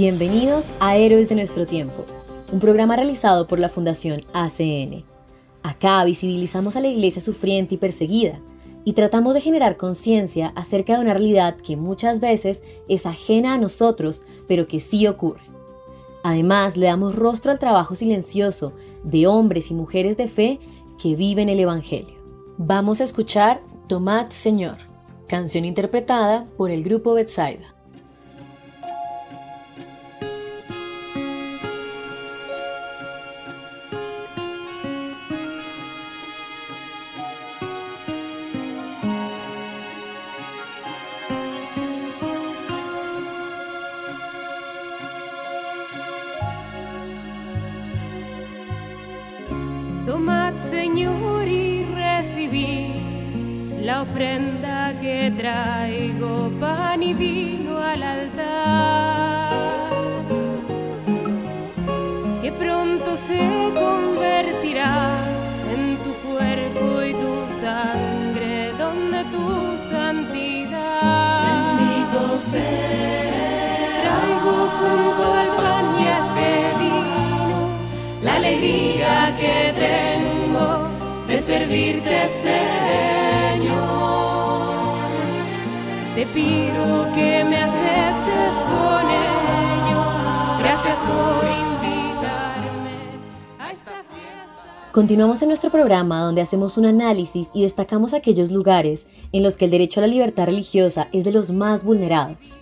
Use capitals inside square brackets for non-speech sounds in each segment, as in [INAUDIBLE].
Bienvenidos a Héroes de nuestro tiempo, un programa realizado por la Fundación ACN. Acá visibilizamos a la iglesia sufriente y perseguida y tratamos de generar conciencia acerca de una realidad que muchas veces es ajena a nosotros, pero que sí ocurre. Además, le damos rostro al trabajo silencioso de hombres y mujeres de fe que viven el Evangelio. Vamos a escuchar Tomad Señor, canción interpretada por el grupo Betsaida. Que traigo, pan y vino al altar, que pronto se convertirá en tu cuerpo y tu sangre, donde tu santidad. Bendito sea. Traigo junto al pan y a este vino la alegría que tengo de servirte, Señor. Te pido que me aceptes con ellos. Gracias por invitarme a esta fiesta. Continuamos en nuestro programa donde hacemos un análisis y destacamos aquellos lugares en los que el derecho a la libertad religiosa es de los más vulnerados.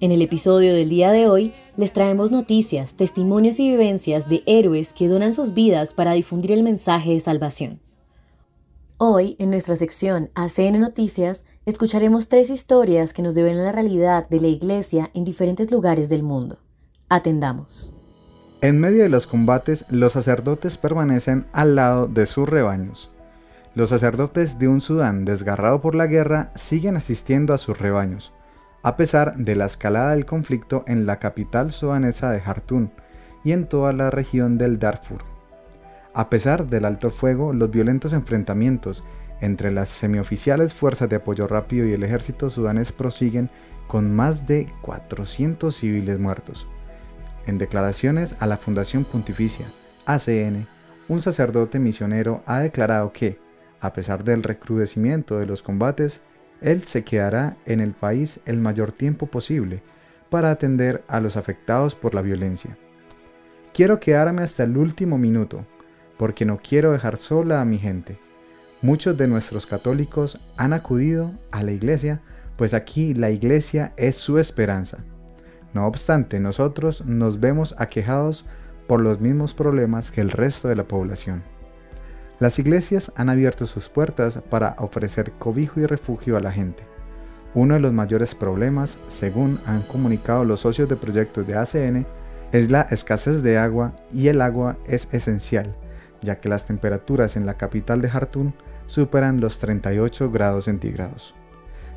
En el episodio del día de hoy les traemos noticias, testimonios y vivencias de héroes que donan sus vidas para difundir el mensaje de salvación. Hoy, en nuestra sección ACN Noticias, escucharemos tres historias que nos develan la realidad de la Iglesia en diferentes lugares del mundo. Atendamos. En medio de los combates, los sacerdotes permanecen al lado de sus rebaños. Los sacerdotes de un Sudán desgarrado por la guerra siguen asistiendo a sus rebaños, a pesar de la escalada del conflicto en la capital sudanesa de Jartún y en toda la región del Darfur. A pesar del alto fuego, los violentos enfrentamientos entre las semioficiales fuerzas de apoyo rápido y el ejército sudanés prosiguen con más de 400 civiles muertos. En declaraciones a la Fundación Pontificia, ACN, un sacerdote misionero ha declarado que, a pesar del recrudecimiento de los combates, él se quedará en el país el mayor tiempo posible para atender a los afectados por la violencia. Quiero quedarme hasta el último minuto, porque no quiero dejar sola a mi gente. Muchos de nuestros católicos han acudido a la iglesia, pues aquí la iglesia es su esperanza. No obstante, nosotros nos vemos aquejados por los mismos problemas que el resto de la población. Las iglesias han abierto sus puertas para ofrecer cobijo y refugio a la gente. Uno de los mayores problemas, según han comunicado los socios de proyectos de ACN, es la escasez de agua y el agua es esencial, ya que las temperaturas en la capital de Jartún superan los 38 grados centígrados.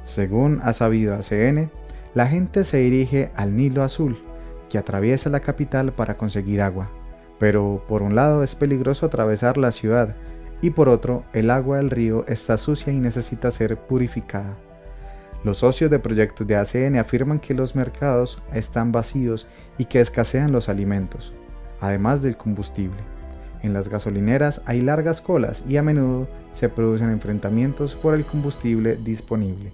Según ha sabido ACN, la gente se dirige al Nilo Azul, que atraviesa la capital para conseguir agua. Pero por un lado es peligroso atravesar la ciudad y por otro el agua del río está sucia y necesita ser purificada. Los socios de proyectos de ACN afirman que los mercados están vacíos y que escasean los alimentos, además del combustible. En las gasolineras hay largas colas y a menudo se producen enfrentamientos por el combustible disponible.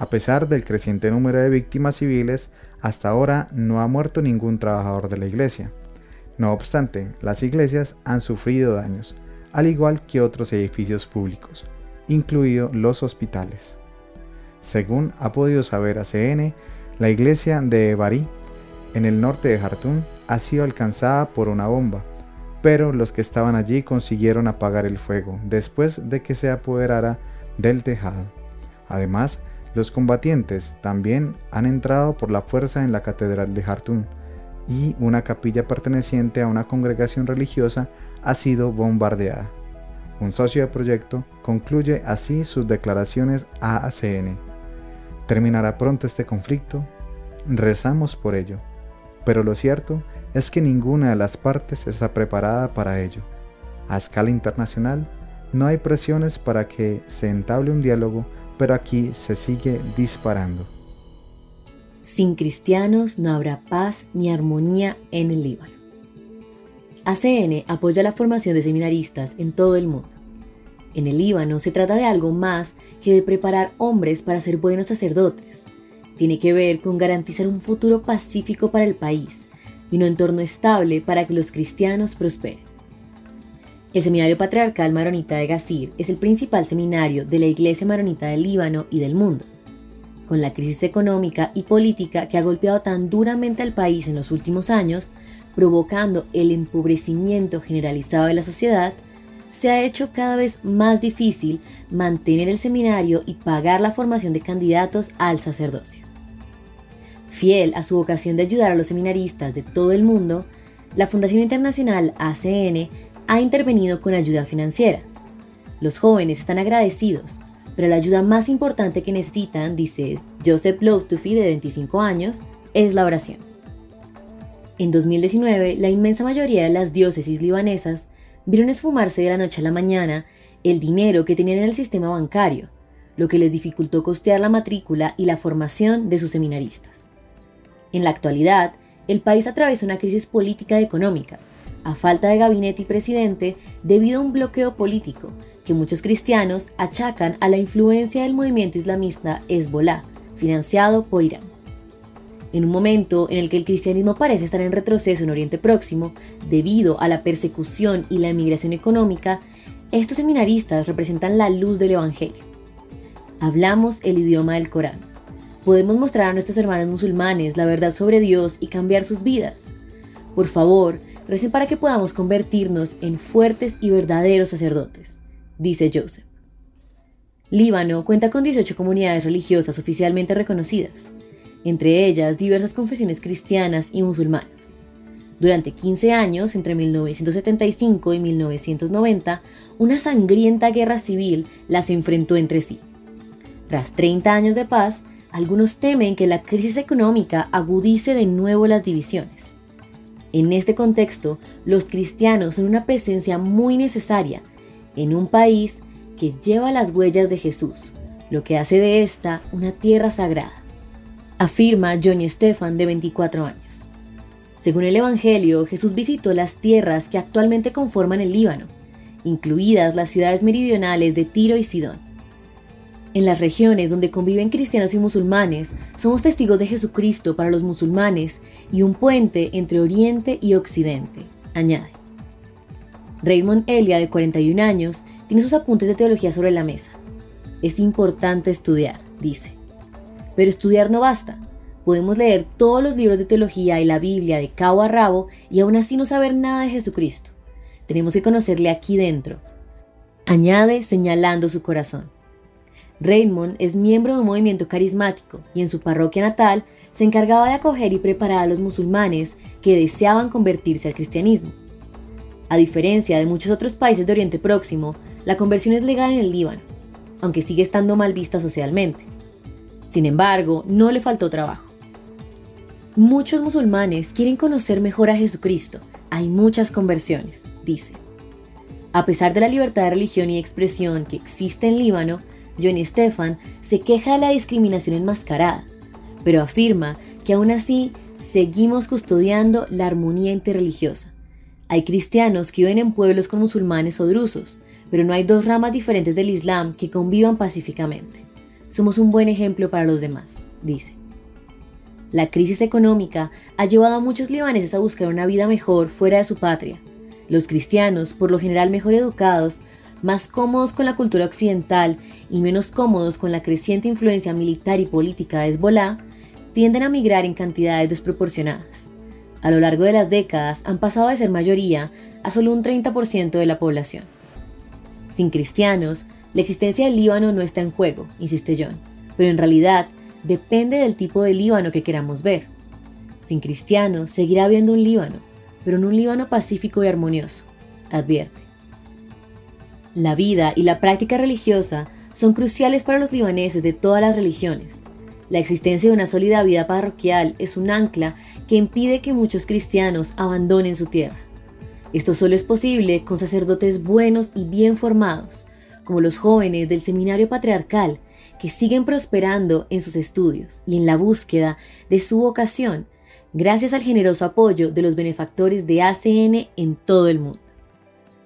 A pesar del creciente número de víctimas civiles, hasta ahora no ha muerto ningún trabajador de la iglesia. No obstante, las iglesias han sufrido daños, al igual que otros edificios públicos, incluidos los hospitales. Según ha podido saber ACN, la iglesia de Bari, en el norte de Jartún, ha sido alcanzada por una bomba, pero los que estaban allí consiguieron apagar el fuego después de que se apoderara del tejado. Además, los combatientes también han entrado por la fuerza en la catedral de Jartún y una capilla perteneciente a una congregación religiosa ha sido bombardeada. Un socio de proyecto concluye así sus declaraciones a ACN. ¿Terminará pronto este conflicto? Rezamos por ello, pero lo cierto es que ninguna de las partes está preparada para ello. A escala internacional, no hay presiones para que se entable un diálogo, pero aquí se sigue disparando. Sin cristianos no habrá paz ni armonía en el Líbano. ACN apoya la formación de seminaristas en todo el mundo. En el Líbano se trata de algo más que de preparar hombres para ser buenos sacerdotes. Tiene que ver con garantizar un futuro pacífico para el país y un entorno estable para que los cristianos prosperen. El Seminario Patriarcal Maronita de Gazir es el principal seminario de la Iglesia Maronita del Líbano y del mundo. Con la crisis económica y política que ha golpeado tan duramente al país en los últimos años, provocando el empobrecimiento generalizado de la sociedad, se ha hecho cada vez más difícil mantener el seminario y pagar la formación de candidatos al sacerdocio. Fiel a su vocación de ayudar a los seminaristas de todo el mundo, la Fundación Internacional ACN ha intervenido con ayuda financiera. Los jóvenes están agradecidos, pero la ayuda más importante que necesitan, dice Joseph Loftufi de 25 años, es la oración. En 2019, la inmensa mayoría de las diócesis libanesas vieron esfumarse de la noche a la mañana el dinero que tenían en el sistema bancario, lo que les dificultó costear la matrícula y la formación de sus seminaristas. En la actualidad, el país atraviesa una crisis política y económica, a falta de gabinete y presidente debido a un bloqueo político que muchos cristianos achacan a la influencia del movimiento islamista Hezbollah, financiado por Irán. En un momento en el que el cristianismo parece estar en retroceso en Oriente Próximo debido a la persecución y la emigración económica, estos seminaristas representan la luz del Evangelio. Hablamos el idioma del Corán. Podemos mostrar a nuestros hermanos musulmanes la verdad sobre Dios y cambiar sus vidas. Por favor, recen para que podamos convertirnos en fuertes y verdaderos sacerdotes, dice Joseph. Líbano cuenta con 18 comunidades religiosas oficialmente reconocidas entre ellas diversas confesiones cristianas y musulmanas. Durante 15 años, entre 1975 y 1990, una sangrienta guerra civil las enfrentó entre sí. Tras 30 años de paz, algunos temen que la crisis económica agudice de nuevo las divisiones. En este contexto, los cristianos son una presencia muy necesaria en un país que lleva las huellas de Jesús, lo que hace de esta una tierra sagrada afirma Johnny Stefan de 24 años. Según el Evangelio, Jesús visitó las tierras que actualmente conforman el Líbano, incluidas las ciudades meridionales de Tiro y Sidón. En las regiones donde conviven cristianos y musulmanes, somos testigos de Jesucristo para los musulmanes y un puente entre Oriente y Occidente, añade. Raymond Elia, de 41 años, tiene sus apuntes de teología sobre la mesa. Es importante estudiar, dice. Pero estudiar no basta. Podemos leer todos los libros de teología y la Biblia de cabo a rabo y aún así no saber nada de Jesucristo. Tenemos que conocerle aquí dentro. Añade señalando su corazón. Raymond es miembro de un movimiento carismático y en su parroquia natal se encargaba de acoger y preparar a los musulmanes que deseaban convertirse al cristianismo. A diferencia de muchos otros países de Oriente Próximo, la conversión es legal en el Líbano, aunque sigue estando mal vista socialmente. Sin embargo, no le faltó trabajo. Muchos musulmanes quieren conocer mejor a Jesucristo. Hay muchas conversiones, dice. A pesar de la libertad de religión y expresión que existe en Líbano, Johnny Stefan se queja de la discriminación enmascarada, pero afirma que aún así seguimos custodiando la armonía interreligiosa. Hay cristianos que viven en pueblos con musulmanes o drusos, pero no hay dos ramas diferentes del Islam que convivan pacíficamente. Somos un buen ejemplo para los demás, dice. La crisis económica ha llevado a muchos libaneses a buscar una vida mejor fuera de su patria. Los cristianos, por lo general mejor educados, más cómodos con la cultura occidental y menos cómodos con la creciente influencia militar y política de Hezbollah, tienden a migrar en cantidades desproporcionadas. a lo largo de las décadas han pasado de ser mayoría a solo un 30% de la población. Sin cristianos, la existencia del Líbano no está en juego, insiste John, pero en realidad depende del tipo de Líbano que queramos ver. Sin cristianos, seguirá habiendo un Líbano, pero en un Líbano pacífico y armonioso, advierte. La vida y la práctica religiosa son cruciales para los libaneses de todas las religiones. La existencia de una sólida vida parroquial es un ancla que impide que muchos cristianos abandonen su tierra. Esto solo es posible con sacerdotes buenos y bien formados, como los jóvenes del seminario patriarcal, que siguen prosperando en sus estudios y en la búsqueda de su vocación, gracias al generoso apoyo de los benefactores de ACN en todo el mundo.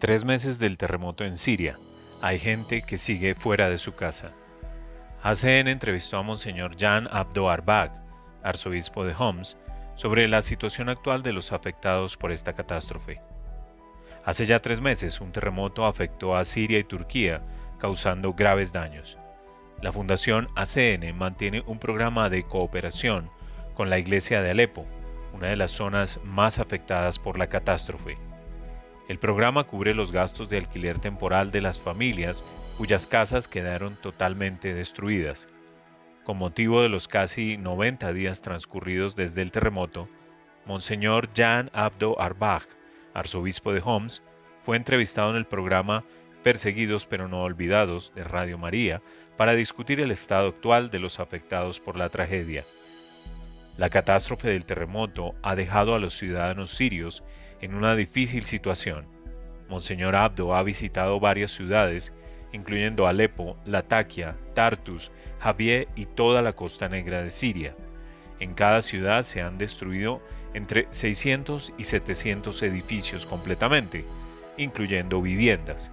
Tres meses del terremoto en Siria. Hay gente que sigue fuera de su casa. ACN entrevistó a Monseñor Jan Abdo Arbag, arzobispo de Homs, sobre la situación actual de los afectados por esta catástrofe. Hace ya tres meses un terremoto afectó a Siria y Turquía, causando graves daños. La Fundación ACN mantiene un programa de cooperación con la iglesia de Alepo, una de las zonas más afectadas por la catástrofe. El programa cubre los gastos de alquiler temporal de las familias cuyas casas quedaron totalmente destruidas. Con motivo de los casi 90 días transcurridos desde el terremoto, Monseñor Jan Abdo Arbach, arzobispo de Homs, fue entrevistado en el programa Perseguidos pero no olvidados de Radio María para discutir el estado actual de los afectados por la tragedia. La catástrofe del terremoto ha dejado a los ciudadanos sirios en una difícil situación. Monseñor Abdo ha visitado varias ciudades, incluyendo Alepo, Latakia, Tartus, Javier y toda la costa negra de Siria. En cada ciudad se han destruido entre 600 y 700 edificios completamente, incluyendo viviendas.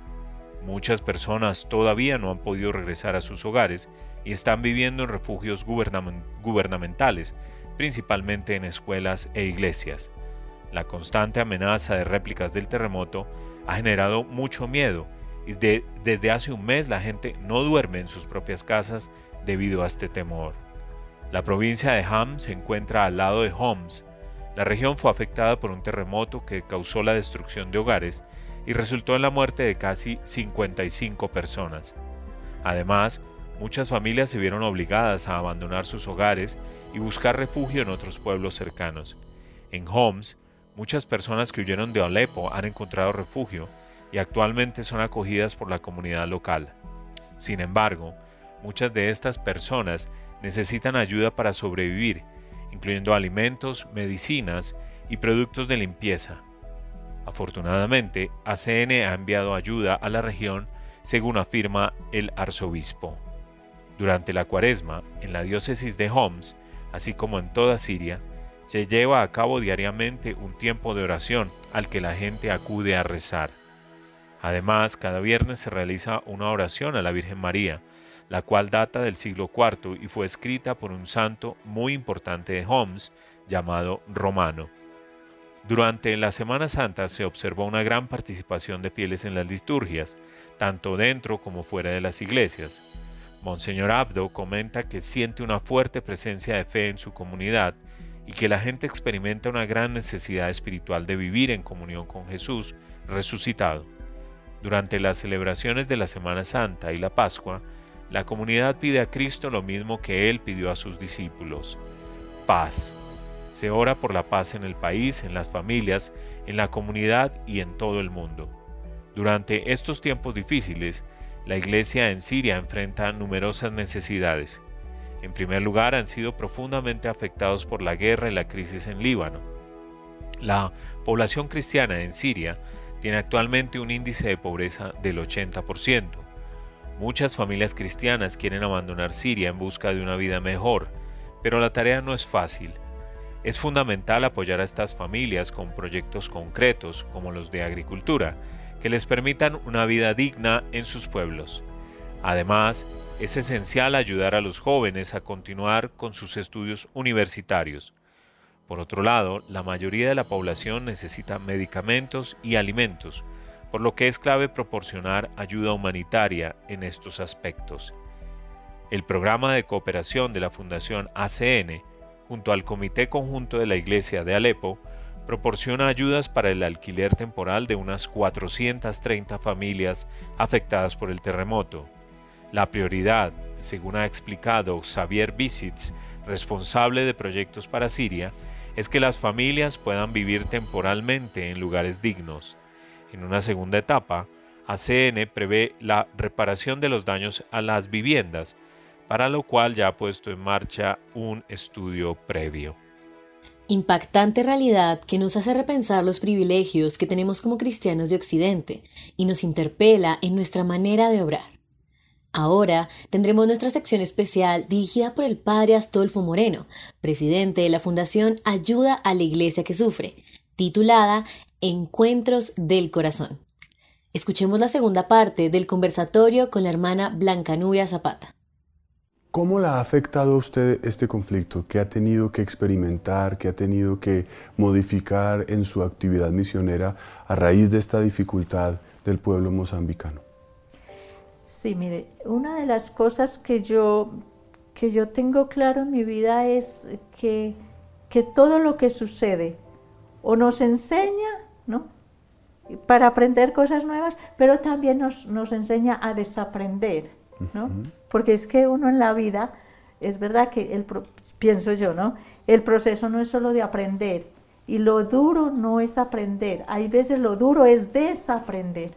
Muchas personas todavía no han podido regresar a sus hogares y están viviendo en refugios gubernamentales, principalmente en escuelas e iglesias. La constante amenaza de réplicas del terremoto ha generado mucho miedo y desde hace un mes la gente no duerme en sus propias casas debido a este temor. La provincia de Ham se encuentra al lado de Homs. La región fue afectada por un terremoto que causó la destrucción de hogares y resultó en la muerte de casi 55 personas. Además, muchas familias se vieron obligadas a abandonar sus hogares y buscar refugio en otros pueblos cercanos. En Homs, muchas personas que huyeron de Alepo han encontrado refugio y actualmente son acogidas por la comunidad local. Sin embargo, muchas de estas personas necesitan ayuda para sobrevivir, incluyendo alimentos, medicinas y productos de limpieza. Afortunadamente, ACN ha enviado ayuda a la región, según afirma el arzobispo. Durante la cuaresma, en la diócesis de Homs, así como en toda Siria, se lleva a cabo diariamente un tiempo de oración al que la gente acude a rezar. Además, cada viernes se realiza una oración a la Virgen María, la cual data del siglo IV y fue escrita por un santo muy importante de Homs llamado Romano. Durante la Semana Santa se observó una gran participación de fieles en las liturgias, tanto dentro como fuera de las iglesias. Monseñor Abdo comenta que siente una fuerte presencia de fe en su comunidad y que la gente experimenta una gran necesidad espiritual de vivir en comunión con Jesús resucitado. Durante las celebraciones de la Semana Santa y la Pascua, la comunidad pide a Cristo lo mismo que Él pidió a sus discípulos, paz. Se ora por la paz en el país, en las familias, en la comunidad y en todo el mundo. Durante estos tiempos difíciles, la Iglesia en Siria enfrenta numerosas necesidades. En primer lugar, han sido profundamente afectados por la guerra y la crisis en Líbano. La población cristiana en Siria tiene actualmente un índice de pobreza del 80%. Muchas familias cristianas quieren abandonar Siria en busca de una vida mejor, pero la tarea no es fácil. Es fundamental apoyar a estas familias con proyectos concretos como los de agricultura, que les permitan una vida digna en sus pueblos. Además, es esencial ayudar a los jóvenes a continuar con sus estudios universitarios. Por otro lado, la mayoría de la población necesita medicamentos y alimentos, por lo que es clave proporcionar ayuda humanitaria en estos aspectos. El programa de cooperación de la Fundación ACN, junto al Comité Conjunto de la Iglesia de Alepo, proporciona ayudas para el alquiler temporal de unas 430 familias afectadas por el terremoto. La prioridad, según ha explicado Xavier Visits, responsable de proyectos para Siria, es que las familias puedan vivir temporalmente en lugares dignos. En una segunda etapa, ACN prevé la reparación de los daños a las viviendas, para lo cual ya ha puesto en marcha un estudio previo. Impactante realidad que nos hace repensar los privilegios que tenemos como cristianos de Occidente y nos interpela en nuestra manera de obrar. Ahora tendremos nuestra sección especial dirigida por el Padre Astolfo Moreno, presidente de la Fundación Ayuda a la Iglesia que Sufre, titulada Encuentros del Corazón. Escuchemos la segunda parte del conversatorio con la hermana Blanca Nubia Zapata. ¿Cómo la ha afectado a usted este conflicto? ¿Qué ha tenido que experimentar? ¿Qué ha tenido que modificar en su actividad misionera a raíz de esta dificultad del pueblo mozambicano? Sí, mire, una de las cosas que yo, que yo tengo claro en mi vida es que, que todo lo que sucede o nos enseña, ¿no? Para aprender cosas nuevas, pero también nos, nos enseña a desaprender porque es que uno en la vida, es verdad que el, pienso yo, ¿no? El proceso no es solo de aprender y lo duro no es aprender, hay veces lo duro es desaprender.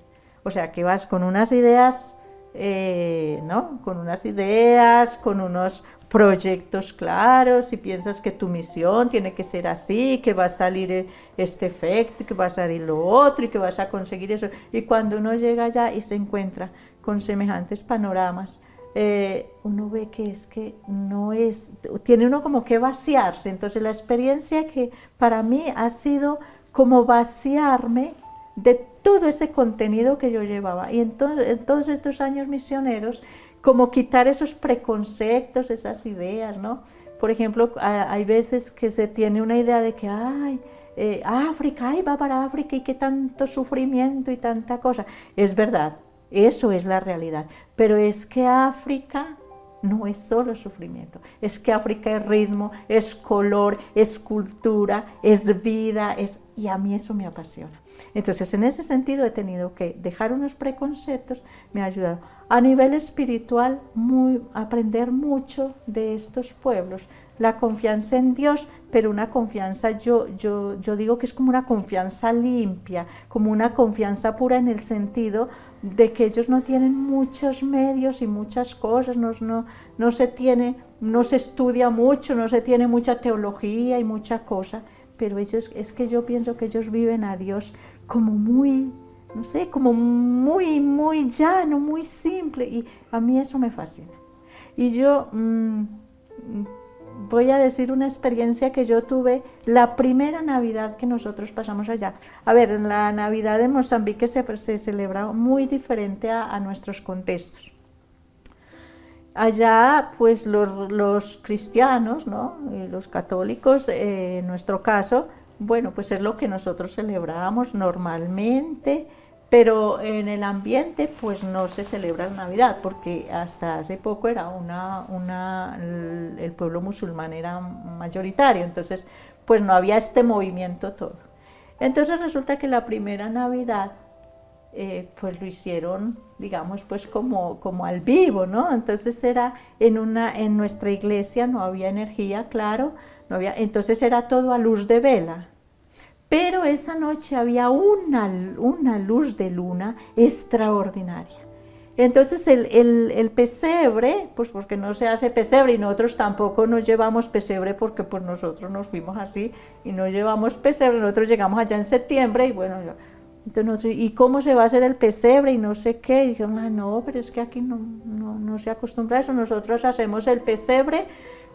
O sea, que vas con unas ideas, eh, ¿no? Con unas ideas, con unos proyectos claros y piensas que tu misión tiene que ser así, que va a salir e, este efecto, que va a salir lo otro y que vas a conseguir eso. Y cuando uno llega allá y se encuentra con semejantes panoramas, eh, uno ve que es que no es, tiene uno como que vaciarse. Entonces la experiencia que para mí ha sido como vaciarme de todo ese contenido que yo llevaba. Y en, todos estos años misioneros, como quitar esos preconceptos, esas ideas, ¿no? Por ejemplo, hay veces que se tiene una idea de que, ay, eh, África, ay, va para África y qué tanto sufrimiento y tanta cosa. Es verdad, eso es la realidad. Pero es que África no es solo sufrimiento, es que África es ritmo, es color, es cultura, es vida, es y a mí eso me apasiona. Entonces, en ese sentido he tenido que dejar unos preconceptos, me ha ayudado. A nivel espiritual muy, aprender mucho de estos pueblos, la confianza en Dios, pero una confianza, yo, yo, yo digo que es como una confianza limpia, como una confianza pura en el sentido de que ellos no tienen muchos medios y muchas cosas, no, no, no se tiene, no se estudia mucho, no se tiene mucha teología y mucha cosa, pero ellos, es que yo pienso que ellos viven a Dios como muy, no sé, como muy, muy llano, muy simple, y a mí eso me fascina. Y yo... Mm, voy a decir una experiencia que yo tuve la primera Navidad que nosotros pasamos allá. A ver, en la Navidad de Mozambique se, se celebra muy diferente a, nuestros contextos. Allá, pues los, cristianos, los católicos, eh, en nuestro caso, bueno, pues es lo que nosotros celebramos normalmente pero en el ambiente pues no se celebra la Navidad porque hasta hace poco era una, una, el pueblo musulmán era mayoritario, entonces pues no había este movimiento todo. Entonces resulta que la primera Navidad eh, pues lo hicieron digamos pues como, como al vivo, ¿no? Entonces era en, una, en nuestra iglesia no había energía, claro, no había, entonces era todo a luz de vela, pero esa noche había una, una luz de luna extraordinaria. Entonces el, pesebre, pues porque no se hace pesebre y nosotros tampoco nos llevamos pesebre porque pues nosotros nos fuimos así y no llevamos pesebre, nosotros llegamos allá en septiembre y bueno, entonces ¿y cómo se va a hacer el pesebre y no sé qué? Y dijeron, ah, no, pero es que aquí no, no, no se acostumbra a eso, nosotros hacemos el pesebre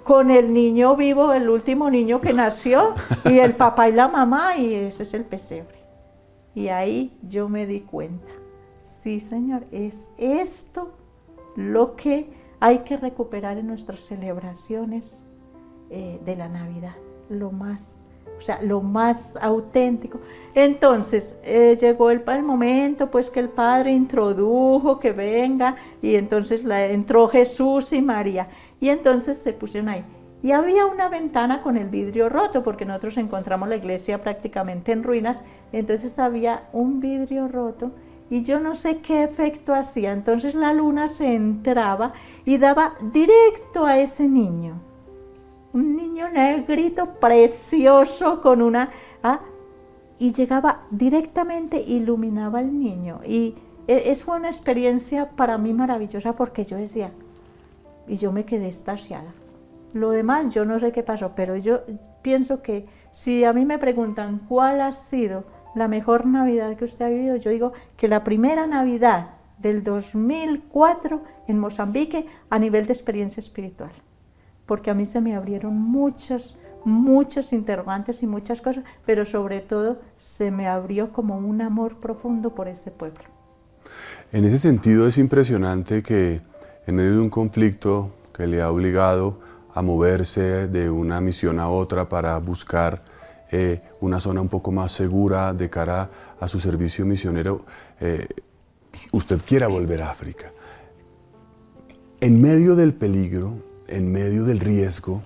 con el niño vivo, el último niño que [LAUGHS] nació, y el papá y la mamá, y ese es el pesebre. Y ahí yo me di cuenta, sí Señor, es esto lo que hay que recuperar en nuestras celebraciones eh, de la Navidad, lo más, o sea, lo más auténtico. Entonces eh, llegó el, momento, pues que el Padre introdujo que venga, y entonces entró Jesús y María. Y entonces se pusieron ahí. y había una ventana con el vidrio roto, porque nosotros encontramos la iglesia prácticamente en ruinas, entonces había un vidrio roto y yo no sé qué efecto hacía. Entonces la luna se entraba y daba directo a ese niño. Un niño negrito precioso con una... Ah, y llegaba directamente, iluminaba al niño. Y e, es una experiencia para mí maravillosa porque yo decía, y yo me quedé estasiada. Lo demás yo no sé qué pasó, pero yo pienso que si a mí me preguntan cuál ha sido la mejor Navidad que usted ha vivido, yo digo que la primera Navidad del 2004 en Mozambique a nivel de experiencia espiritual, porque a mí se me abrieron muchos, muchos interrogantes y muchas cosas, pero sobre todo se me abrió como un amor profundo por ese pueblo. En ese sentido es impresionante que en medio de un conflicto que le ha obligado a moverse de una misión a otra para buscar eh, una zona un poco más segura de cara a su servicio misionero, eh, usted quiera volver a África. En medio del peligro, en medio del riesgo,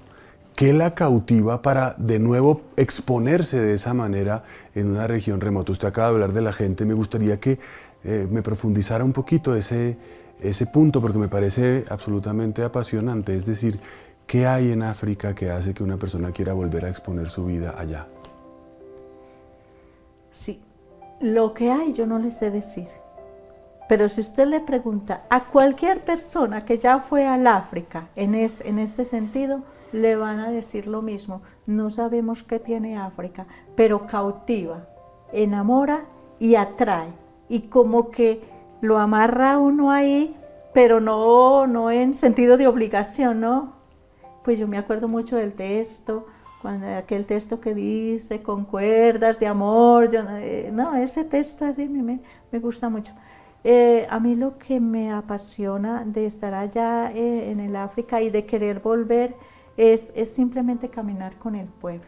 ¿qué la cautiva para de nuevo exponerse de esa manera en una región remota? Usted acaba de hablar de la gente, me gustaría que eh, me profundizara un poquito ese, ese punto porque me parece absolutamente apasionante. Es decir, ¿Qué hay en África que hace que una persona quiera volver a exponer su vida allá? Sí, lo que hay yo no le sé decir. Pero si usted le pregunta a cualquier persona que ya fue al África en, en este sentido, le van a decir lo mismo. No sabemos qué tiene África, pero cautiva, enamora y atrae. Y como que lo amarra uno ahí, pero no, no en sentido de obligación, ¿no? pues yo me acuerdo mucho del texto, cuando aquel texto que dice con cuerdas de amor, yo, eh, no, ese texto así me, me gusta mucho. Eh, a mí lo que me apasiona de estar allá eh, en el África y de querer volver es, simplemente caminar con el pueblo,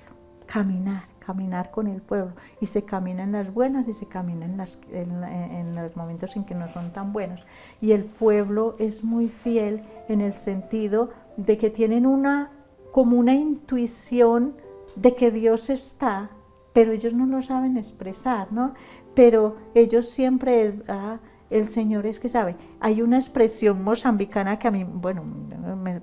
caminar, caminar con el pueblo. Y se camina en las buenas y se camina en, las, en, los momentos en que no son tan buenos. Y el pueblo es muy fiel en el sentido de que tienen una como una intuición de que Dios está, pero ellos no lo saben expresar, ¿no? Pero ellos siempre, ah, el Señor es que sabe. Hay una expresión mozambicana que a mí, bueno,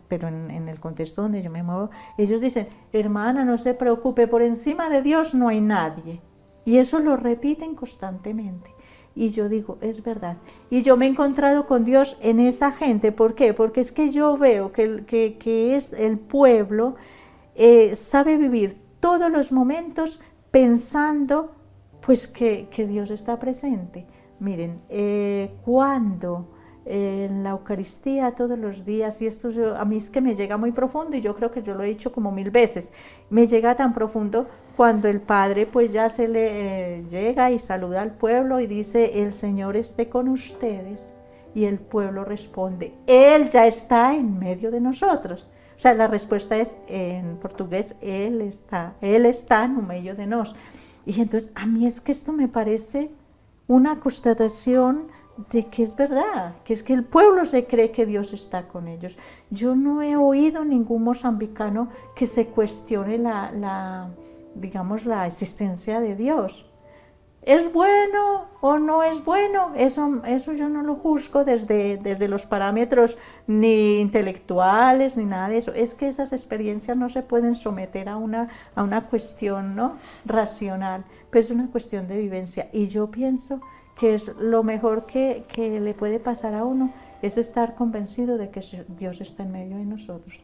pero en, el contexto donde yo me muevo, ellos dicen, hermana, no se preocupe, por encima de Dios no hay nadie. Y eso lo repiten constantemente. Y yo digo, es verdad. Y yo me he encontrado con Dios en esa gente. ¿Por qué? Porque es que yo veo que, que, es el pueblo, eh, sabe vivir todos los momentos pensando pues que Dios está presente. Miren, eh, cuando en la Eucaristía todos los días, y esto a mí es que me llega muy profundo y yo creo que yo lo he dicho como mil veces, me llega tan profundo cuando el Padre pues ya se le eh, llega y saluda al pueblo y dice, el Señor esté con ustedes, y el pueblo responde, Él ya está en medio de nosotros. O sea, la respuesta es en portugués, Él está, Él está en medio de nosotros. Y entonces a mí es que esto me parece una constatación de que es verdad, que es que el pueblo se cree que Dios está con ellos. Yo no he oído ningún mozambicano que se cuestione la, la, digamos, la existencia de Dios. ¿Es bueno o no es bueno? Eso, eso yo no lo juzgo desde, desde los parámetros ni intelectuales ni nada de eso. Es que esas experiencias no se pueden someter a una, a una cuestión ¿no? racional, pero es una cuestión de vivencia. Y yo pienso que es lo mejor que, le puede pasar a uno, es estar convencido de que Dios está en medio de nosotros.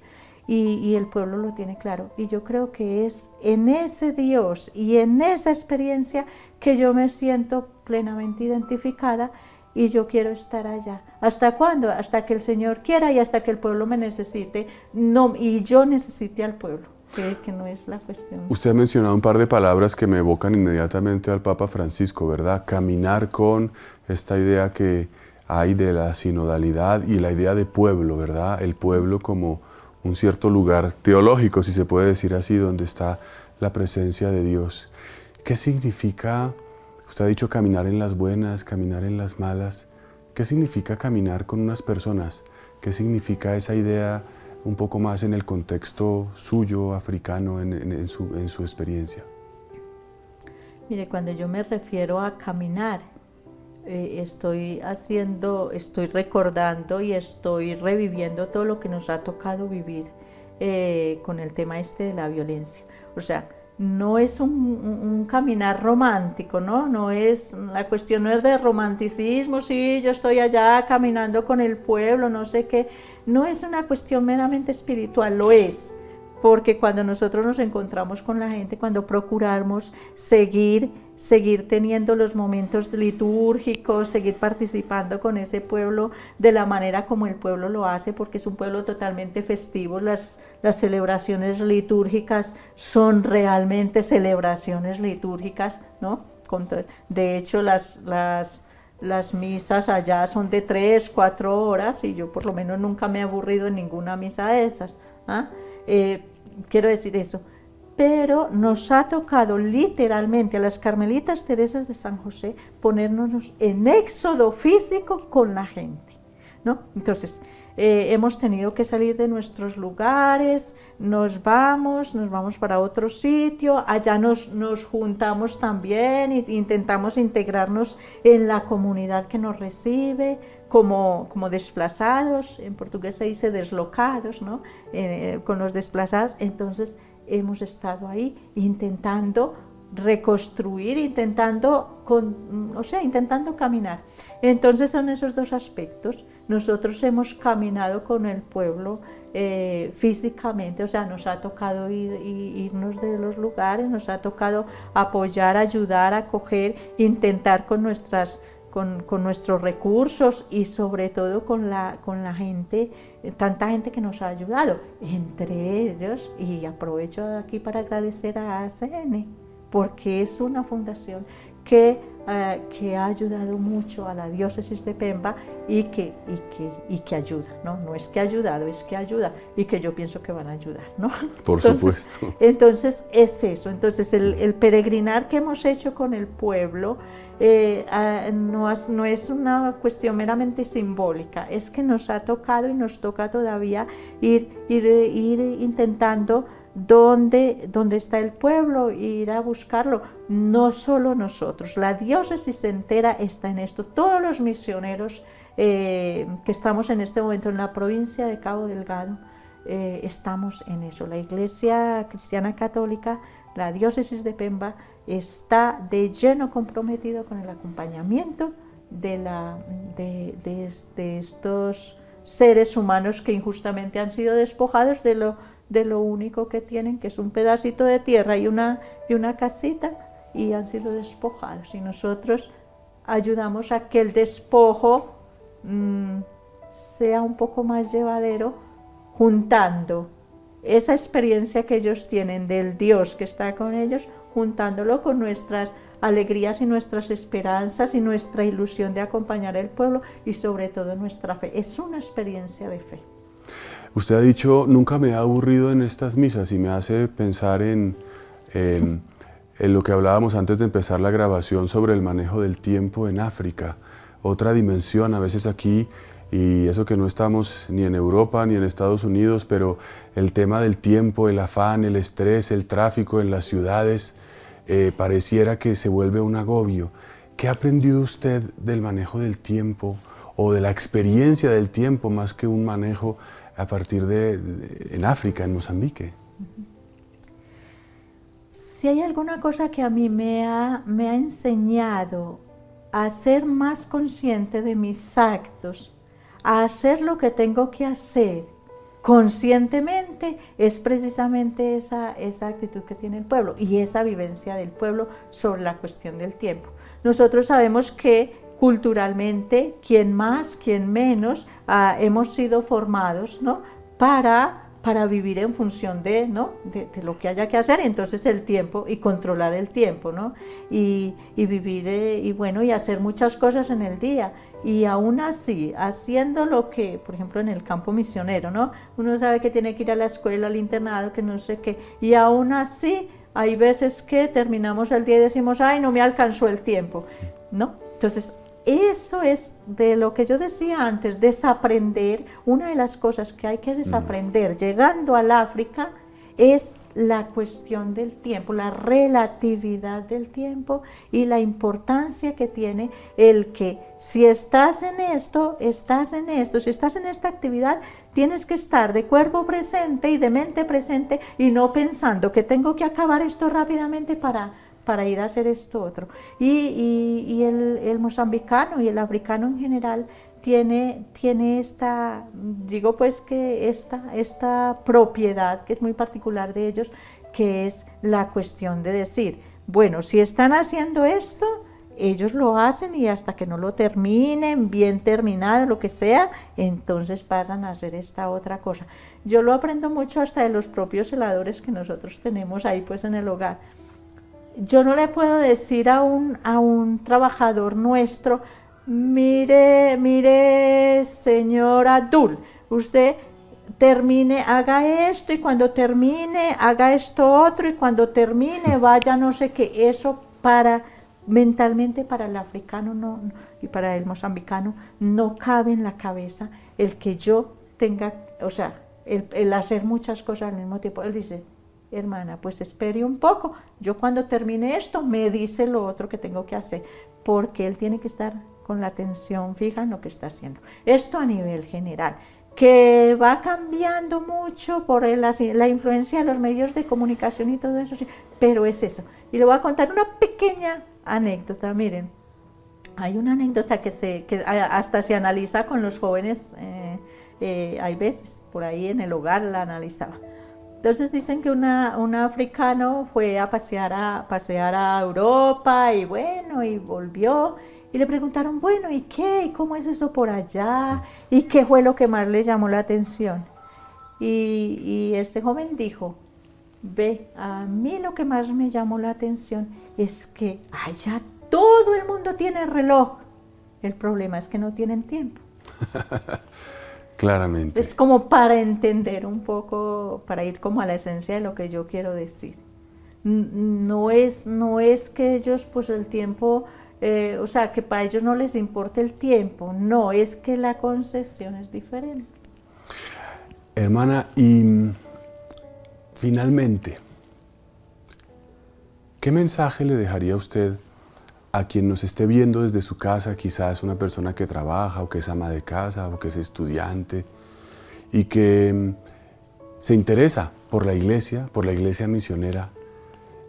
Y, el pueblo lo tiene claro. Y yo creo que es en ese Dios y en esa experiencia que yo me siento plenamente identificada y yo quiero estar allá. ¿Hasta cuándo? Hasta que el Señor quiera y hasta que el pueblo me necesite no, y yo necesite al pueblo que, no es la cuestión. Usted ha mencionado un par de palabras que me evocan inmediatamente al Papa Francisco, ¿verdad? Caminar con esta idea que hay de la sinodalidad y la idea de pueblo, ¿verdad? El pueblo como un cierto lugar teológico, si se puede decir así, donde está la presencia de Dios. ¿Qué significa, usted ha dicho caminar en las buenas, caminar en las malas? ¿Qué significa caminar con unas personas? ¿Qué significa esa idea un poco más en el contexto suyo, africano, en, su, en su experiencia. Mire, cuando yo me refiero a caminar, eh, estoy haciendo, estoy recordando y estoy reviviendo todo lo que nos ha tocado vivir eh, con el tema este de la violencia. O sea, no es un, caminar romántico, ¿no? No es, la cuestión no es de romanticismo, sí, yo estoy allá caminando con el pueblo, no sé qué. No es una cuestión meramente espiritual, lo es. Porque cuando nosotros nos encontramos con la gente, cuando procuramos seguir seguir teniendo los momentos litúrgicos, seguir participando con ese pueblo de la manera como el pueblo lo hace, porque es un pueblo totalmente festivo. Las, las celebraciones litúrgicas son realmente celebraciones litúrgicas, ¿no? De hecho, las, las, las misas allá son de tres, cuatro horas y yo por lo menos nunca me he aburrido en ninguna misa de esas. ¿ah? Eh, quiero decir eso pero nos ha tocado literalmente a las Carmelitas Teresas de San José ponernos en éxodo físico con la gente. ¿no? Entonces, eh, hemos tenido que salir de nuestros lugares, nos vamos, nos vamos para otro sitio, allá nos, nos juntamos también e intentamos integrarnos en la comunidad que nos recibe, como, como desplazados, en portugués se dice deslocados, ¿no? Eh, con los desplazados, entonces hemos estado ahí intentando reconstruir, intentando, o sea, intentando caminar. Entonces son esos dos aspectos. Nosotros hemos caminado con el pueblo eh, físicamente, o sea, nos ha tocado irnos de los lugares, nos ha tocado apoyar, ayudar, acoger, intentar con nuestras con, nuestros recursos y sobre todo con la, con la gente, eh, tanta gente que nos ha ayudado, entre ellos, y aprovecho aquí para agradecer a ACN, porque es una fundación que, eh, que ha ayudado mucho a la diócesis de Pemba y que, y que, y que ayuda, ¿no? No es que ha ayudado, es que ayuda y que yo pienso que van a ayudar, ¿no? Por [LAUGHS] supuesto. Entonces es eso, entonces el, el peregrinar que hemos hecho con el pueblo, eh, no, es, una cuestión meramente simbólica, es que nos ha tocado y nos toca todavía ir, ir, ir intentando dónde, dónde está el pueblo, ir a buscarlo. No solo nosotros, la diócesis entera está en esto. Todos los misioneros eh, que estamos en este momento en la provincia de Cabo Delgado, eh, estamos en eso. La Iglesia Cristiana Católica, la diócesis de Pemba, está de lleno comprometido con el acompañamiento de, la, de, estos seres humanos que injustamente han sido despojados de lo, de lo único que tienen, que es un pedacito de tierra y una, y una casita, y han sido despojados. Y nosotros ayudamos a que el despojo mm, sea un poco más llevadero, juntando esa experiencia que ellos tienen del Dios que está con ellos juntándolo con nuestras alegrías y nuestras esperanzas y nuestra ilusión de acompañar al pueblo y sobre todo nuestra fe. Es una experiencia de fe. Usted ha dicho, nunca me ha aburrido en estas misas y me hace pensar en, [LAUGHS] en, lo que hablábamos antes de empezar la grabación sobre el manejo del tiempo en África. Otra dimensión, a veces aquí y eso que no estamos ni en Europa ni en Estados Unidos, pero el tema del tiempo, el afán, el estrés, el tráfico en las ciudades, eh, pareciera que se vuelve un agobio. ¿Qué ha aprendido usted del manejo del tiempo o de la experiencia del tiempo más que un manejo a partir de, en África, en Mozambique? Si hay alguna cosa que a mí me ha, me ha enseñado a ser más consciente de mis actos, a hacer lo que tengo que hacer conscientemente es precisamente esa, esa actitud que tiene el pueblo y esa vivencia del pueblo sobre la cuestión del tiempo. Nosotros sabemos que culturalmente, quien más, quien menos, ah, hemos sido formados ¿no? para para vivir en función de, ¿no? de, lo que haya que hacer, entonces el tiempo y controlar el tiempo, ¿no? y, y vivir eh, y bueno, y hacer muchas cosas en el día. Y aún así, haciendo lo que, por ejemplo, en el campo misionero, ¿no? Uno sabe que tiene que ir a la escuela, al internado, que no sé qué, y aún así hay veces que terminamos el día y decimos, ay, no me alcanzó el tiempo, ¿no? Entonces, eso es de lo que yo decía antes, desaprender. Una de las cosas que hay que desaprender llegando al África es la cuestión del tiempo, la relatividad del tiempo y la importancia que tiene el que si estás en esto, estás en esto, si estás en esta actividad, tienes que estar de cuerpo presente y de mente presente y no pensando que tengo que acabar esto rápidamente para, para ir a hacer esto otro. Y, el, el mozambicano y el africano en general tiene, tiene esta, digo pues que esta, esta propiedad que es muy particular de ellos, que es la cuestión de decir, bueno, si están haciendo esto, ellos lo hacen y hasta que no lo terminen, bien terminado, lo que sea, entonces pasan a hacer esta otra cosa. Yo lo aprendo mucho hasta de los propios heladores que nosotros tenemos ahí pues en el hogar. Yo no le puedo decir a un, a un trabajador nuestro, mire, mire, señor Abdul, usted termine, haga esto y cuando termine, haga esto otro y cuando termine, vaya no sé qué, eso para mentalmente para el africano no, y para el mozambicano no cabe en la cabeza el que yo tenga, o sea, el, el hacer muchas cosas al mismo tiempo. Él dice, hermana, pues espere un poco, yo cuando termine esto me dice lo otro que tengo que hacer, porque él tiene que estar con la atención fija en lo que está haciendo. Esto a nivel general, que va cambiando mucho por la, la influencia de los medios de comunicación y todo eso, pero es eso. Y le voy a contar una pequeña anécdota, miren. Hay una anécdota que, se, que hasta se analiza con los jóvenes, eh, eh, hay veces, por ahí en el hogar la analizaba. Entonces dicen que una, un africano fue a pasear a, pasear a Europa y bueno, y volvió y le preguntaron, bueno, ¿y qué? ¿Y cómo es eso por allá? ¿Y qué fue lo que más le llamó la atención? Y, este joven dijo, ve, a mí lo que más me llamó la atención es que allá todo el mundo tiene reloj. El problema es que no tienen tiempo. [LAUGHS] Claramente. Es como para entender un poco, para ir como a la esencia de lo que yo quiero decir. No es, no es que ellos, pues el tiempo eh, o sea, que para ellos no les importa el tiempo, no, es que la concepción es diferente. Hermana, y finalmente, ¿qué mensaje le dejaría usted a quien nos esté viendo desde su casa, quizás una persona que trabaja o que es ama de casa o que es estudiante y que mm, se interesa por la iglesia, por la iglesia misionera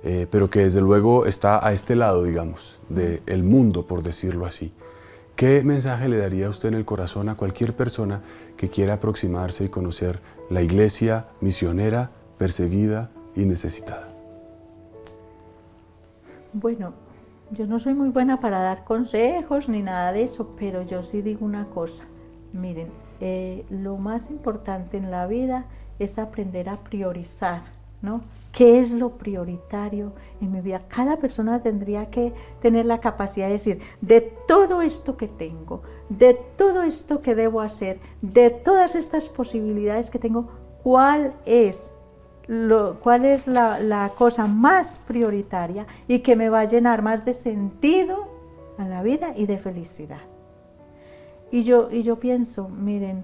eh, pero que desde luego está a este lado, digamos, del mundo, por decirlo así. ¿Qué mensaje le daría usted en el corazón a cualquier persona que quiera aproximarse y conocer la iglesia misionera, perseguida y necesitada? Bueno, yo no soy muy buena para dar consejos ni nada de eso, pero yo sí digo una cosa. Miren, eh, lo más importante en la vida es aprender a priorizar, ¿no? ¿Qué es lo prioritario en mi vida? Cada persona tendría que tener la capacidad de decir, de todo esto que tengo, de todo esto que debo hacer, de todas estas posibilidades que tengo, ¿cuál es, la, la cosa más prioritaria y que me va a llenar más de sentido a la vida y de felicidad? Y yo, y yo pienso, miren,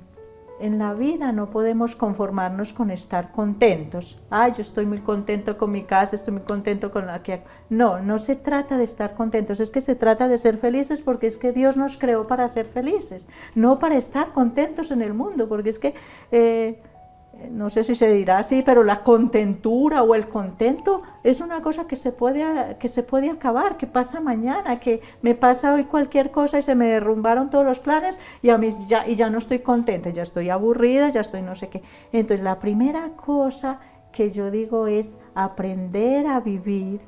en la vida no podemos conformarnos con estar contentos. Ay, yo estoy muy contento con mi casa, estoy muy contento con la que... No, no se trata de estar contentos, es que se trata de ser felices porque es que Dios nos creó para ser felices, no para estar contentos en el mundo, porque es que... Eh, no sé si se dirá así, pero la contentura o el contento es una cosa que se puede, que se puede acabar, que pasa mañana, que me pasa hoy cualquier cosa y se me derrumbaron todos los planes y, a mí ya, y ya no estoy contenta, ya estoy aburrida, ya estoy no sé qué. Entonces la primera cosa que yo digo es aprender a vivir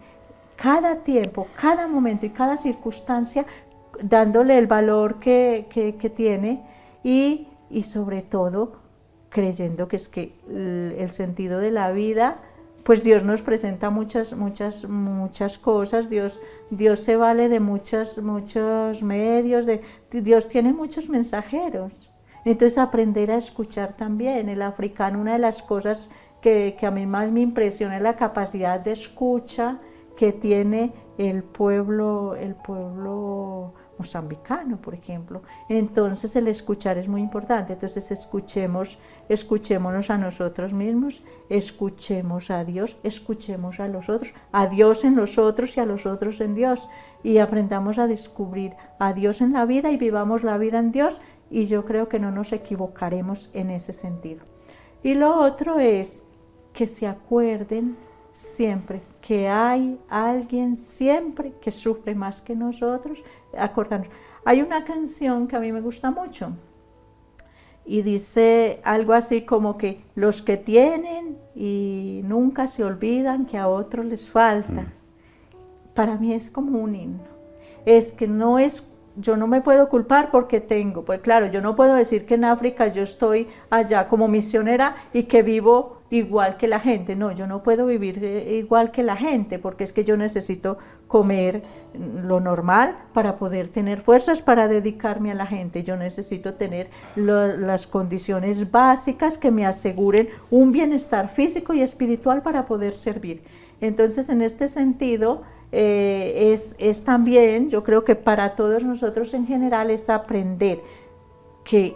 cada tiempo, cada momento y cada circunstancia dándole el valor que, que, tiene y, y sobre todo creyendo que es que el sentido de la vida, pues Dios nos presenta muchas, muchas, muchas cosas, Dios, Dios se vale de muchos, muchos medios, de, Dios tiene muchos mensajeros. Entonces aprender a escuchar también. El africano, una de las cosas que, que a mí más me impresiona es la capacidad de escucha que tiene el pueblo, el pueblo mozambicano, por ejemplo. Entonces el escuchar es muy importante. Entonces escuchemos, escuchémonos a nosotros mismos, escuchemos a Dios, escuchemos a los otros, a Dios en los otros y a los otros en Dios. Y aprendamos a descubrir a Dios en la vida y vivamos la vida en Dios. Y yo creo que no nos equivocaremos en ese sentido. Y lo otro es que se acuerden siempre que hay alguien siempre que sufre más que nosotros, acordarnos. Hay una canción que a mí me gusta mucho y dice algo así como que los que tienen y nunca se olvidan que a otros les falta. Mm. Para mí es como un himno. Es que no es yo no me puedo culpar porque tengo, pues claro, yo no puedo decir que en África yo estoy allá como misionera y que vivo igual que la gente, no, yo no puedo vivir eh, igual que la gente porque es que yo necesito comer lo normal para poder tener fuerzas para dedicarme a la gente, yo necesito tener las condiciones básicas que me aseguren un bienestar físico y espiritual para poder servir. Entonces, en este sentido, eh, es, es, también, yo creo que para todos nosotros en general, es aprender que,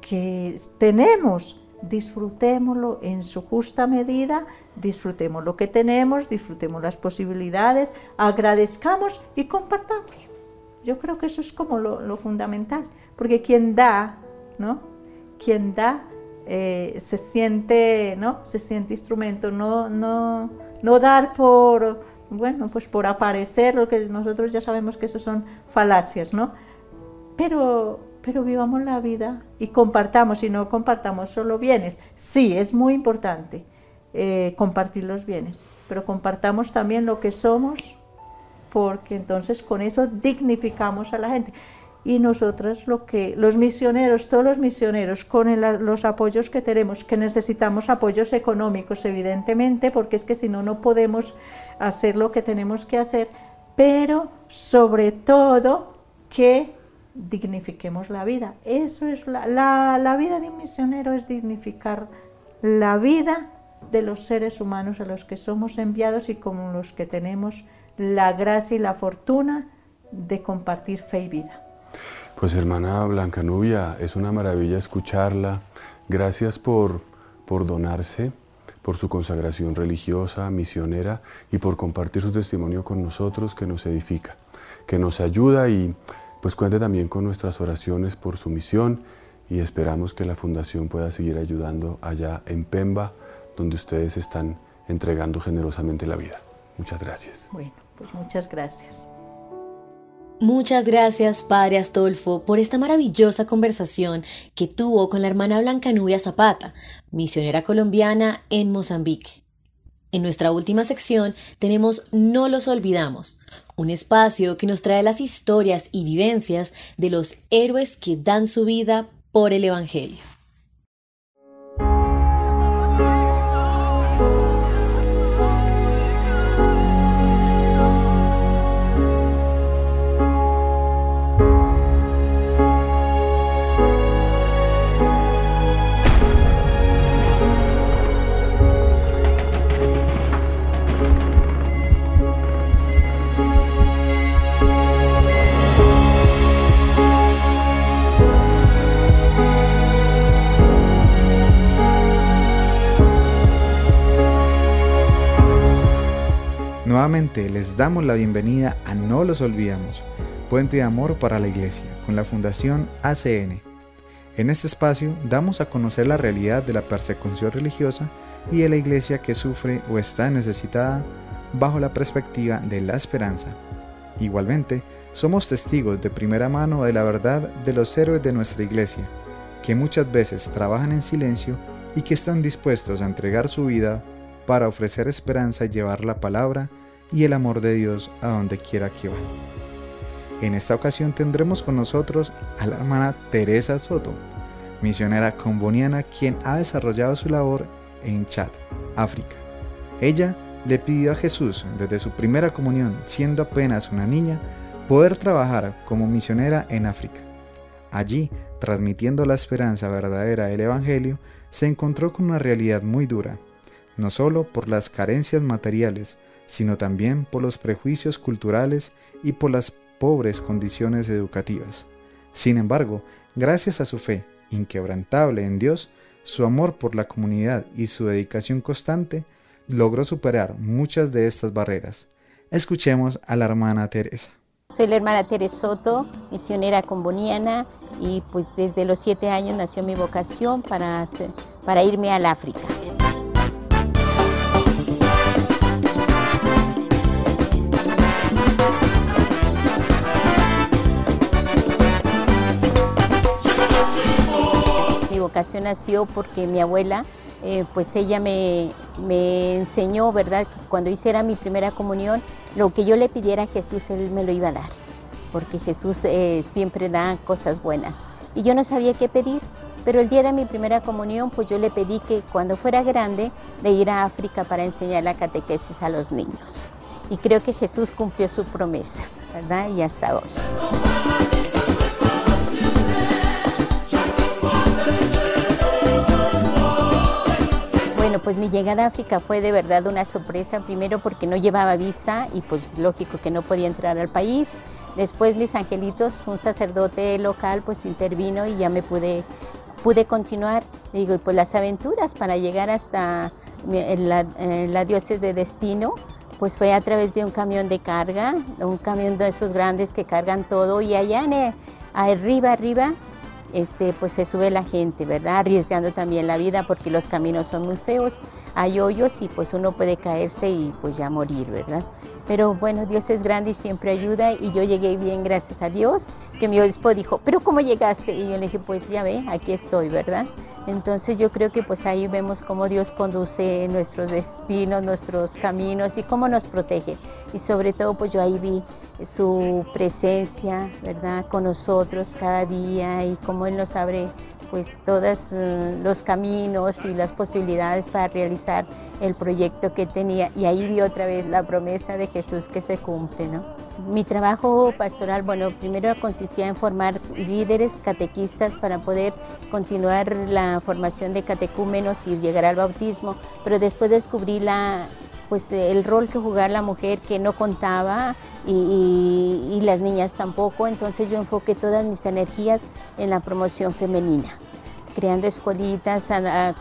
que tenemos, disfrutémoslo en su justa medida, disfrutemos lo que tenemos, disfrutemos las posibilidades, agradezcamos y compartamos. Yo creo que eso es como lo, fundamental, porque quien da, ¿no? Quien da eh, se siente, ¿no? Se siente instrumento, no, no, no dar por bueno, pues por aparecer, lo que nosotros ya sabemos que eso son falacias, ¿no? Pero, pero vivamos la vida y compartamos, y no compartamos solo bienes. Sí, es muy importante eh, compartir los bienes, pero compartamos también lo que somos, porque entonces con eso dignificamos a la gente y nosotros lo que los misioneros, todos los misioneros con los apoyos que tenemos, que necesitamos apoyos económicos evidentemente, porque es que si no no podemos hacer lo que tenemos que hacer, pero sobre todo que dignifiquemos la vida. Eso es la, la, la vida de un misionero es dignificar la vida de los seres humanos a los que somos enviados y con los que tenemos la gracia y la fortuna de compartir fe y vida. Pues hermana Blanca Nubia, es una maravilla escucharla. Gracias por, por donarse, por su consagración religiosa, misionera y por compartir su testimonio con nosotros que nos edifica, que nos ayuda y pues cuente también con nuestras oraciones por su misión y esperamos que la Fundación pueda seguir ayudando allá en Pemba, donde ustedes están entregando generosamente la vida. Muchas gracias. Bueno, pues muchas gracias. Muchas gracias, Padre Astolfo, por esta maravillosa conversación que tuvo con la hermana Blanca Nubia Zapata, misionera colombiana en Mozambique. En nuestra última sección tenemos No los olvidamos, un espacio que nos trae las historias y vivencias de los héroes que dan su vida por el Evangelio. Nuevamente les damos la bienvenida a No los olvidamos, Puente de Amor para la Iglesia, con la Fundación ACN. En este espacio damos a conocer la realidad de la persecución religiosa y de la iglesia que sufre o está necesitada bajo la perspectiva de la esperanza. Igualmente, somos testigos de primera mano de la verdad de los héroes de nuestra iglesia, que muchas veces trabajan en silencio y que están dispuestos a entregar su vida para ofrecer esperanza y llevar la palabra y el amor de Dios a donde quiera que van. En esta ocasión tendremos con nosotros a la hermana Teresa Soto, misionera comboniana quien ha desarrollado su labor en Chad, África. Ella le pidió a Jesús desde su primera comunión, siendo apenas una niña, poder trabajar como misionera en África. Allí, transmitiendo la esperanza verdadera del Evangelio, se encontró con una realidad muy dura, no solo por las carencias materiales, sino también por los prejuicios culturales y por las pobres condiciones educativas. Sin embargo, gracias a su fe inquebrantable en Dios, su amor por la comunidad y su dedicación constante, logró superar muchas de estas barreras. Escuchemos a la hermana Teresa. Soy la hermana Teresa Soto, misionera comboniana, y pues desde los siete años nació mi vocación para, para irme al África. Nació porque mi abuela, eh, pues ella me, me enseñó, ¿verdad? Que cuando hiciera mi primera comunión, lo que yo le pidiera a Jesús, Él me lo iba a dar, porque Jesús eh, siempre da cosas buenas. Y yo no sabía qué pedir, pero el día de mi primera comunión, pues yo le pedí que cuando fuera grande, de ir a África para enseñar la catequesis a los niños. Y creo que Jesús cumplió su promesa, ¿verdad? Y hasta hoy. Bueno, pues mi llegada a África fue de verdad una sorpresa, primero porque no llevaba visa y pues lógico que no podía entrar al país. Después mis angelitos, un sacerdote local, pues intervino y ya me pude, pude continuar. Digo, pues las aventuras para llegar hasta la, la diócesis de destino, pues fue a través de un camión de carga, un camión de esos grandes que cargan todo y allá arriba, arriba este, pues se sube la gente, ¿verdad? Arriesgando también la vida porque los caminos son muy feos, hay hoyos y pues uno puede caerse y pues ya morir, ¿verdad? Pero bueno, Dios es grande y siempre ayuda y yo llegué bien, gracias a Dios, que mi obispo dijo, pero ¿cómo llegaste? Y yo le dije, pues ya ve, aquí estoy, ¿verdad? Entonces yo creo que pues ahí vemos cómo Dios conduce nuestros destinos, nuestros caminos y cómo nos protege. Y sobre todo pues yo ahí vi su presencia, ¿verdad? Con nosotros cada día y cómo Él nos abre pues todos eh, los caminos y las posibilidades para realizar el proyecto que tenía. Y ahí vi otra vez la promesa de Jesús que se cumple, ¿no? Mi trabajo pastoral, bueno, primero consistía en formar líderes catequistas para poder continuar la formación de catecúmenos y llegar al bautismo, pero después descubrí la, pues el rol que jugaba la mujer que no contaba y, las niñas tampoco, entonces yo enfoqué todas mis energías en la promoción femenina creando escuelitas,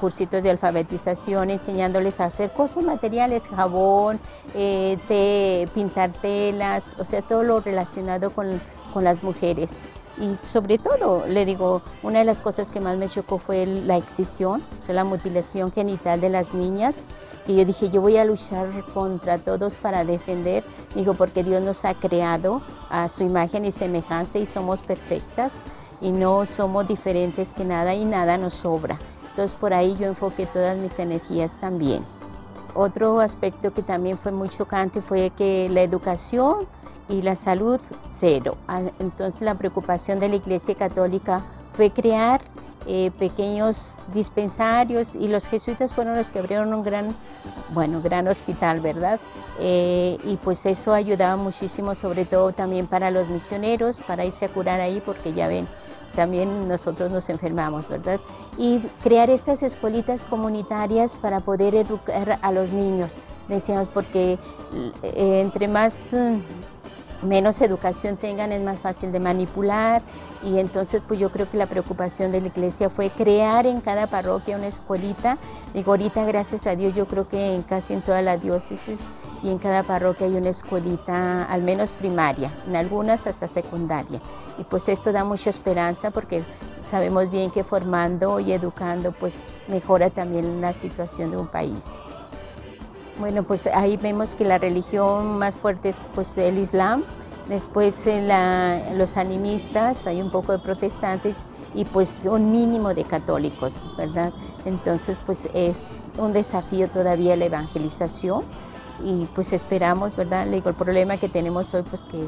cursitos de alfabetización, enseñándoles a hacer cosas materiales, jabón, eh, té, pintar telas, o sea, todo lo relacionado con, con las mujeres y sobre todo, le digo, una de las cosas que más me chocó fue la excisión, o sea, la mutilación genital de las niñas, que yo dije, yo voy a luchar contra todos para defender, digo, porque Dios nos ha creado a su imagen y semejanza y somos perfectas y no somos diferentes que nada y nada nos sobra. Entonces por ahí yo enfoqué todas mis energías también. Otro aspecto que también fue muy chocante fue que la educación y la salud cero. Ah, entonces la preocupación de la Iglesia Católica fue crear eh, pequeños dispensarios y los jesuitas fueron los que abrieron un gran, bueno, gran hospital, ¿verdad? Eh, y pues eso ayudaba muchísimo, sobre todo también para los misioneros, para irse a curar ahí, porque ya ven, también nosotros nos enfermamos, ¿verdad? Y crear estas escuelitas comunitarias para poder educar a los niños, decíamos, porque eh, entre más mm, menos educación tengan es más fácil de manipular y entonces pues yo creo que la preocupación de la iglesia fue crear en cada parroquia una escuelita. Digo, ahorita gracias a Dios yo creo que en casi en toda la diócesis y en cada parroquia hay una escuelita al menos primaria, en algunas hasta secundaria y pues esto da mucha esperanza porque sabemos bien que formando y educando pues mejora también la situación de un país. Bueno, pues ahí vemos que la religión más fuerte es pues el Islam, después eh, los animistas, hay un poco de protestantes y pues un mínimo de católicos, ¿verdad? Entonces pues es un desafío todavía la evangelización y pues esperamos, ¿verdad? Le digo, el problema que tenemos hoy pues que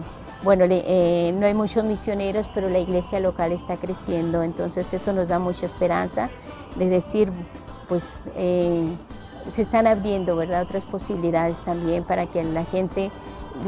bueno, eh, no hay muchos misioneros, pero la iglesia local está creciendo, entonces eso nos da mucha esperanza de decir, pues eh, se están abriendo, ¿verdad? Otras posibilidades también para que la gente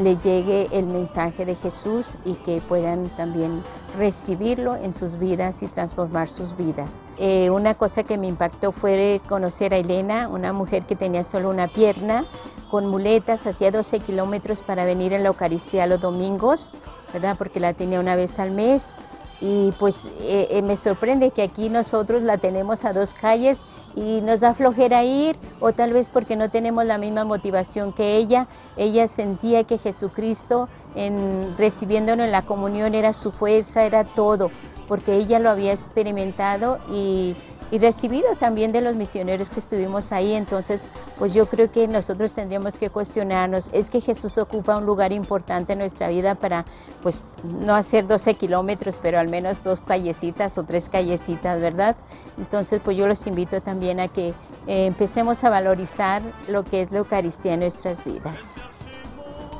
le llegue el mensaje de Jesús y que puedan también recibirlo en sus vidas y transformar sus vidas. Eh, una cosa que me impactó fue conocer a Elena, una mujer que tenía solo una pierna, con muletas, hacía 12 kilómetros para venir a la Eucaristía los domingos ¿verdad? Porque la tenía una vez al mes y pues eh, eh, me sorprende que aquí nosotros la tenemos a dos calles y nos da flojera ir o tal vez porque no tenemos la misma motivación que ella. Ella sentía que Jesucristo en recibiéndonos en la comunión era su fuerza, era todo, porque ella lo había experimentado y y recibido también de los misioneros que estuvimos ahí. Entonces, pues yo creo que nosotros tendríamos que cuestionarnos, es que Jesús ocupa un lugar importante en nuestra vida para, pues, no hacer 12 kilómetros, pero al menos dos callecitas o tres callecitas, ¿verdad? Entonces, pues yo los invito también a que eh, empecemos a valorizar lo que es la Eucaristía en nuestras vidas.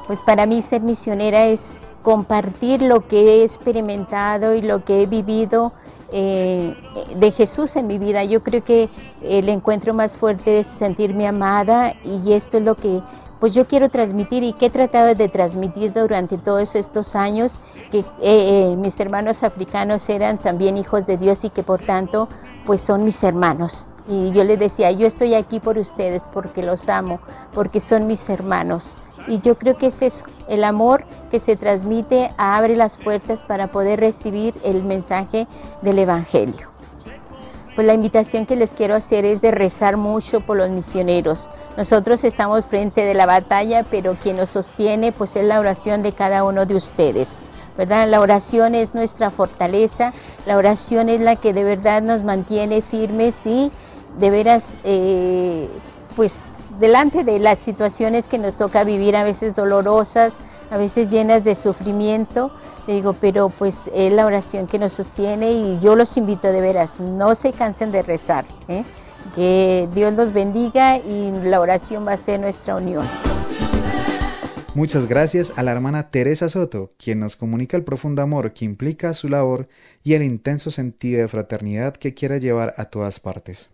Pues para mí ser misionera es compartir lo que he experimentado y lo que he vivido eh, de Jesús en mi vida. Yo creo que el encuentro más fuerte es sentirme amada y esto es lo que pues yo quiero transmitir y que he tratado de transmitir durante todos estos años, que eh, eh, mis hermanos africanos eran también hijos de Dios y que por tanto pues son mis hermanos. Y yo les decía, yo estoy aquí por ustedes porque los amo, porque son mis hermanos. Y yo creo que es eso, el amor que se transmite abre las puertas para poder recibir el mensaje del Evangelio. Pues la invitación que les quiero hacer es de rezar mucho por los misioneros. Nosotros estamos frente de la batalla, pero quien nos sostiene pues es la oración de cada uno de ustedes. ¿verdad? La oración es nuestra fortaleza, la oración es la que de verdad nos mantiene firmes y de veras, eh, pues delante de las situaciones que nos toca vivir, a veces dolorosas, a veces llenas de sufrimiento, le digo, pero pues es la oración que nos sostiene y yo los invito de veras, no se cansen de rezar, ¿eh? que Dios los bendiga y la oración va a ser nuestra unión. Muchas gracias a la hermana Teresa Soto, quien nos comunica el profundo amor que implica su labor y el intenso sentido de fraternidad que quiere llevar a todas partes.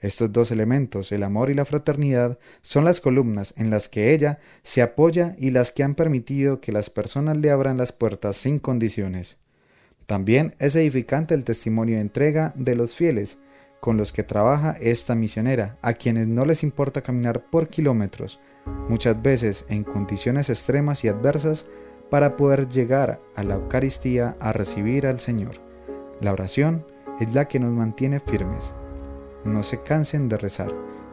Estos dos elementos, el amor y la fraternidad, son las columnas en las que ella se apoya y las que han permitido que las personas le abran las puertas sin condiciones. También es edificante el testimonio de entrega de los fieles con los que trabaja esta misionera, a quienes no les importa caminar por kilómetros, muchas veces en condiciones extremas y adversas, para poder llegar a la Eucaristía a recibir al Señor. La oración es la que nos mantiene firmes no se cansen de rezar,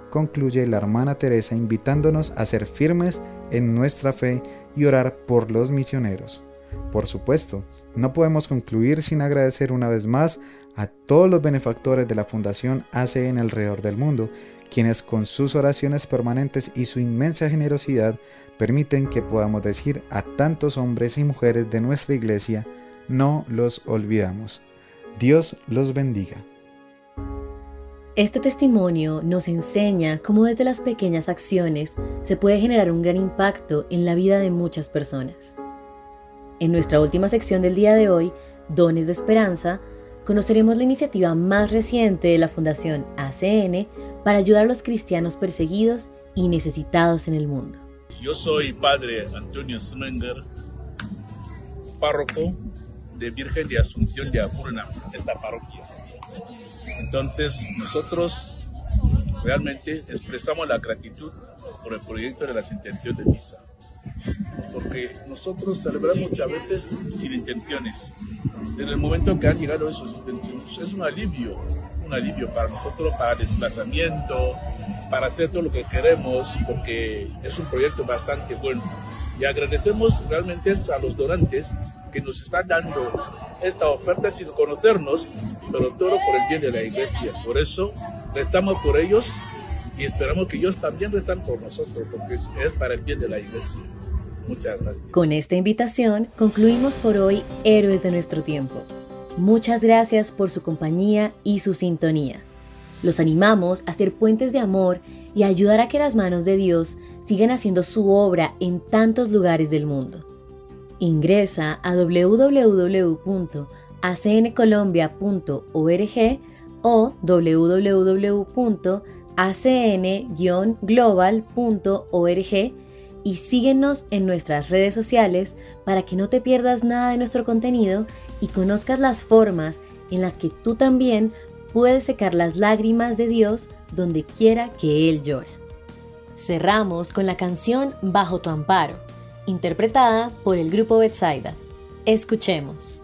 concluye la hermana Teresa invitándonos a ser firmes en nuestra fe y orar por los misioneros. Por supuesto, no podemos concluir sin agradecer una vez más a todos los benefactores de la Fundación ACN alrededor del mundo, quienes con sus oraciones permanentes y su inmensa generosidad permiten que podamos decir a tantos hombres y mujeres de nuestra iglesia, no los olvidamos. Dios los bendiga. Este testimonio nos enseña cómo desde las pequeñas acciones se puede generar un gran impacto en la vida de muchas personas. En nuestra última sección del día de hoy, Dones de Esperanza, conoceremos la iniciativa más reciente de la Fundación ACN para ayudar a los cristianos perseguidos y necesitados en el mundo. Yo soy padre Antonio Smenger, párroco de Virgen de Asunción de Apurna, esta parroquia. Entonces nosotros realmente expresamos la gratitud por el proyecto de las intenciones de misa, porque nosotros celebramos muchas veces sin intenciones. En el momento que han llegado esos intenciones es un alivio, un alivio para nosotros, para desplazamiento, para hacer todo lo que queremos, porque es un proyecto bastante bueno. Y agradecemos realmente a los donantes que nos están dando esta oferta sin conocernos, pero todo por el bien de la iglesia. Por eso rezamos por ellos y esperamos que ellos también rezan por nosotros, porque es para el bien de la iglesia. Muchas gracias. Con esta invitación concluimos por hoy Héroes de nuestro tiempo. Muchas gracias por su compañía y su sintonía. Los animamos a ser puentes de amor y ayudar a que las manos de Dios sigan haciendo su obra en tantos lugares del mundo. Ingresa a www.acncolombia.org o www.acn-global.org y síguenos en nuestras redes sociales para que no te pierdas nada de nuestro contenido y conozcas las formas en las que tú también puedes secar las lágrimas de Dios donde quiera que Él llora. Cerramos con la canción Bajo tu amparo interpretada por el grupo Betsaida. Escuchemos.